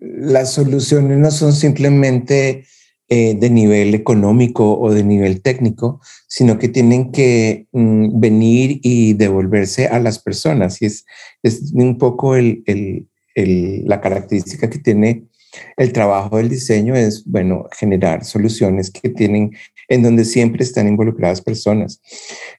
las soluciones no son simplemente eh, de nivel económico o de nivel técnico, sino que tienen que mm, venir y devolverse a las personas. Y es, es un poco el, la característica que tiene el trabajo del diseño es, bueno, generar soluciones que tienen, en donde siempre están involucradas personas.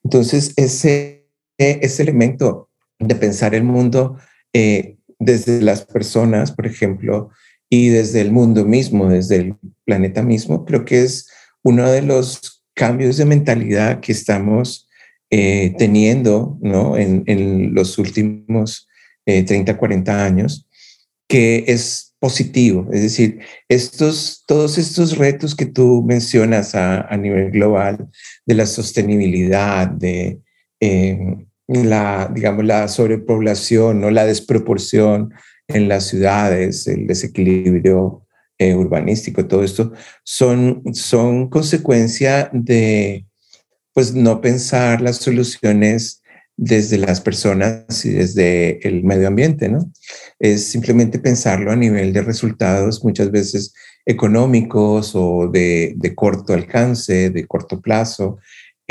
Entonces, ese, ese elemento de pensar el mundo eh, desde las personas, por ejemplo, y desde el mundo mismo, desde el planeta mismo, creo que es uno de los cambios de mentalidad que estamos eh, teniendo ¿no? en, en los últimos 30, eh, 40 años, que es positivo. Es decir, estos, todos estos retos que tú mencionas a, a nivel global, de la sostenibilidad, de eh, la, digamos, la sobrepoblación, o la desproporción en las ciudades, el desequilibrio eh, urbanístico, todo esto, son, son consecuencia de pues no pensar las soluciones desde las personas y desde el medio ambiente, ¿no? Es simplemente pensarlo a nivel de resultados muchas veces económicos o de, corto alcance, de corto plazo.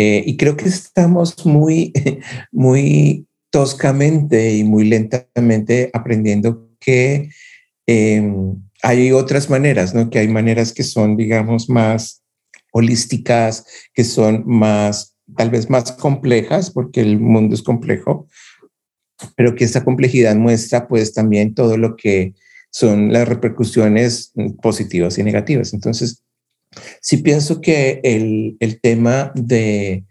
Eh, y creo que estamos muy, muy toscamente y muy lentamente aprendiendo que em, hay otras maneras, ¿no? Que hay maneras que son, digamos, más holísticas, que son más tal vez más complejas, porque el mundo es complejo, pero que esta complejidad muestra pues también todo lo que son las repercusiones positivas y negativas. Entonces, sí pienso que el, el tema de,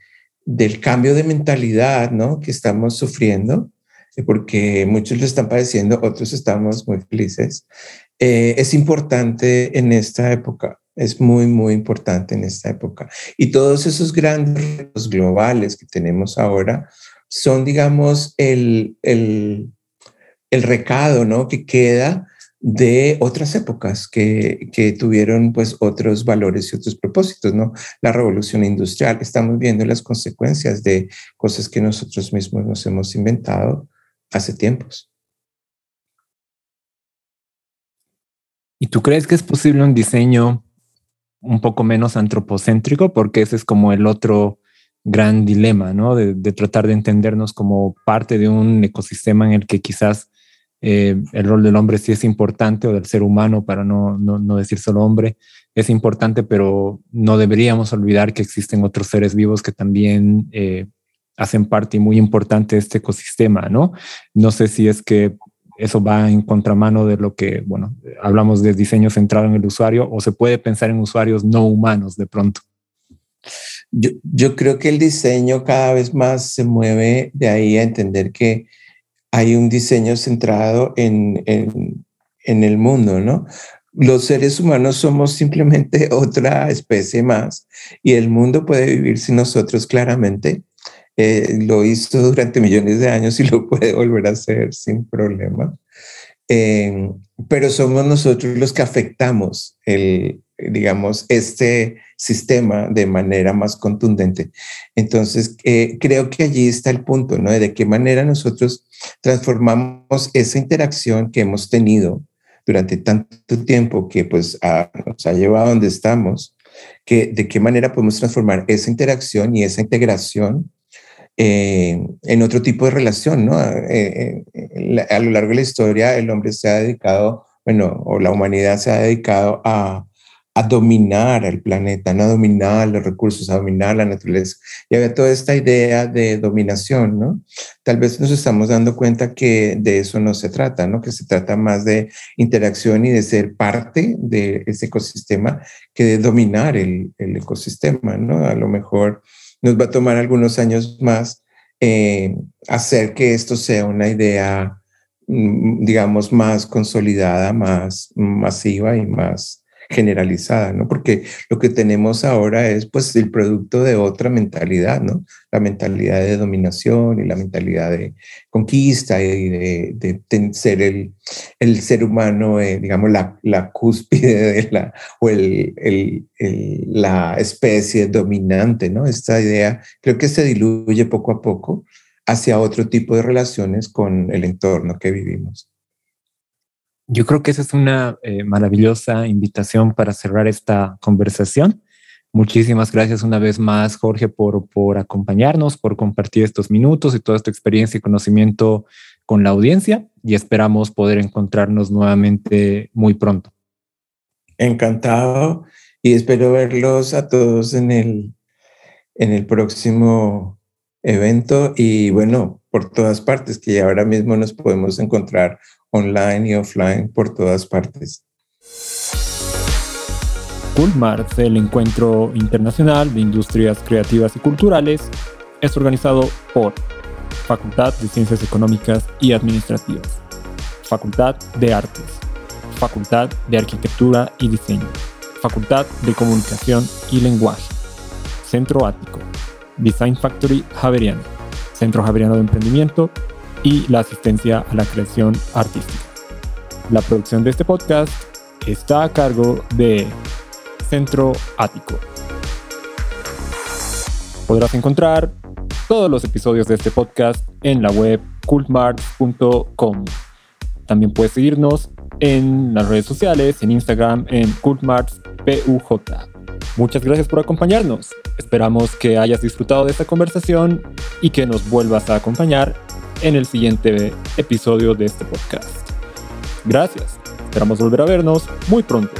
del cambio de mentalidad ¿no? que estamos sufriendo, porque muchos lo están padeciendo, otros estamos muy felices, eh, es importante en esta época es muy, muy importante en esta época. Y todos esos grandes retos globales que tenemos ahora son, digamos, el, el, el recado ¿no? que queda de otras épocas que, que, tuvieron pues otros valores y otros propósitos, ¿no? La revolución industrial, estamos viendo las consecuencias de cosas que nosotros mismos nos hemos inventado hace tiempos. ¿Y tú crees que es posible un diseño un poco menos antropocéntrico, porque ese es como el otro gran dilema, ¿no? De, tratar de entendernos como parte de un ecosistema en el que quizás eh, el rol del hombre sí es importante, o del ser humano, para no, no, decir solo hombre, es importante, pero no deberíamos olvidar que existen otros seres vivos que también eh, hacen parte muy importante de este ecosistema, ¿no? No sé si es que eso va en contramano de lo que, bueno, hablamos de diseño centrado en el usuario o se puede pensar en usuarios no humanos de pronto. Yo, creo que el diseño cada vez más se mueve de ahí a entender que hay un diseño centrado en, en, el mundo, ¿no? los seres humanos somos simplemente otra especie más y el mundo puede vivir sin nosotros claramente. Eh, lo hizo durante millones de años y lo puede volver a hacer sin problema. Eh, pero somos nosotros los que afectamos el, digamos, este sistema de manera más contundente. Entonces, eh, creo que allí está el punto, ¿no? De qué manera nosotros transformamos esa interacción que hemos tenido durante tanto tiempo que pues nos ha llevado a donde estamos, que de qué manera podemos transformar esa interacción y esa integración eh, en otro tipo de relación, ¿no? Eh, eh, a lo largo de la historia el hombre se ha dedicado, bueno, o la humanidad se ha dedicado a, a dominar el planeta, a dominar los recursos, a dominar la naturaleza. Y había toda esta idea de dominación, ¿no? Tal vez nos estamos dando cuenta que de eso no se trata, ¿no? Que se trata más de interacción y de ser parte de ese ecosistema que de dominar el, el ecosistema, ¿no? A lo mejor nos va a tomar algunos años más eh, hacer que esto sea una idea, mm, digamos, más consolidada, más masiva y más generalizada, ¿no? Porque lo que tenemos ahora es pues el producto de otra mentalidad, ¿no? La mentalidad de dominación y la mentalidad de conquista y de, ser el, el, ser humano, eh, digamos, la, la, cúspide de la, o el, el, la especie dominante, ¿no? Esta idea creo que se diluye poco a poco hacia otro tipo de relaciones con el entorno que vivimos. Yo creo que esa es una eh, maravillosa invitación para cerrar esta conversación. Muchísimas gracias una vez más, Jorge, por, por acompañarnos, por compartir estos minutos y toda esta experiencia y conocimiento con la audiencia y esperamos poder encontrarnos nuevamente muy pronto. Encantado y espero verlos a todos en el, en el próximo evento y bueno, por todas partes, que ahora mismo nos podemos encontrar online y offline por todas partes. Coolmart, el encuentro internacional de industrias creativas y culturales, es organizado por Facultad de Ciencias Económicas y Administrativas, Facultad de Artes, Facultad de Arquitectura y Diseño, Facultad de Comunicación y Lenguaje, Centro Ático, Design Factory Javeriano, Centro Javeriano de Emprendimiento y la asistencia a la creación artística. La producción de este podcast está a cargo de Centro Ático. Podrás encontrar todos los episodios de este podcast en la web cultmart.com. También puedes seguirnos en las redes sociales, en Instagram, en cultmartspuj. Muchas gracias por acompañarnos. Esperamos que hayas disfrutado de esta conversación y que nos vuelvas a acompañar en el siguiente episodio de este podcast. Gracias. Esperamos volver a vernos muy pronto.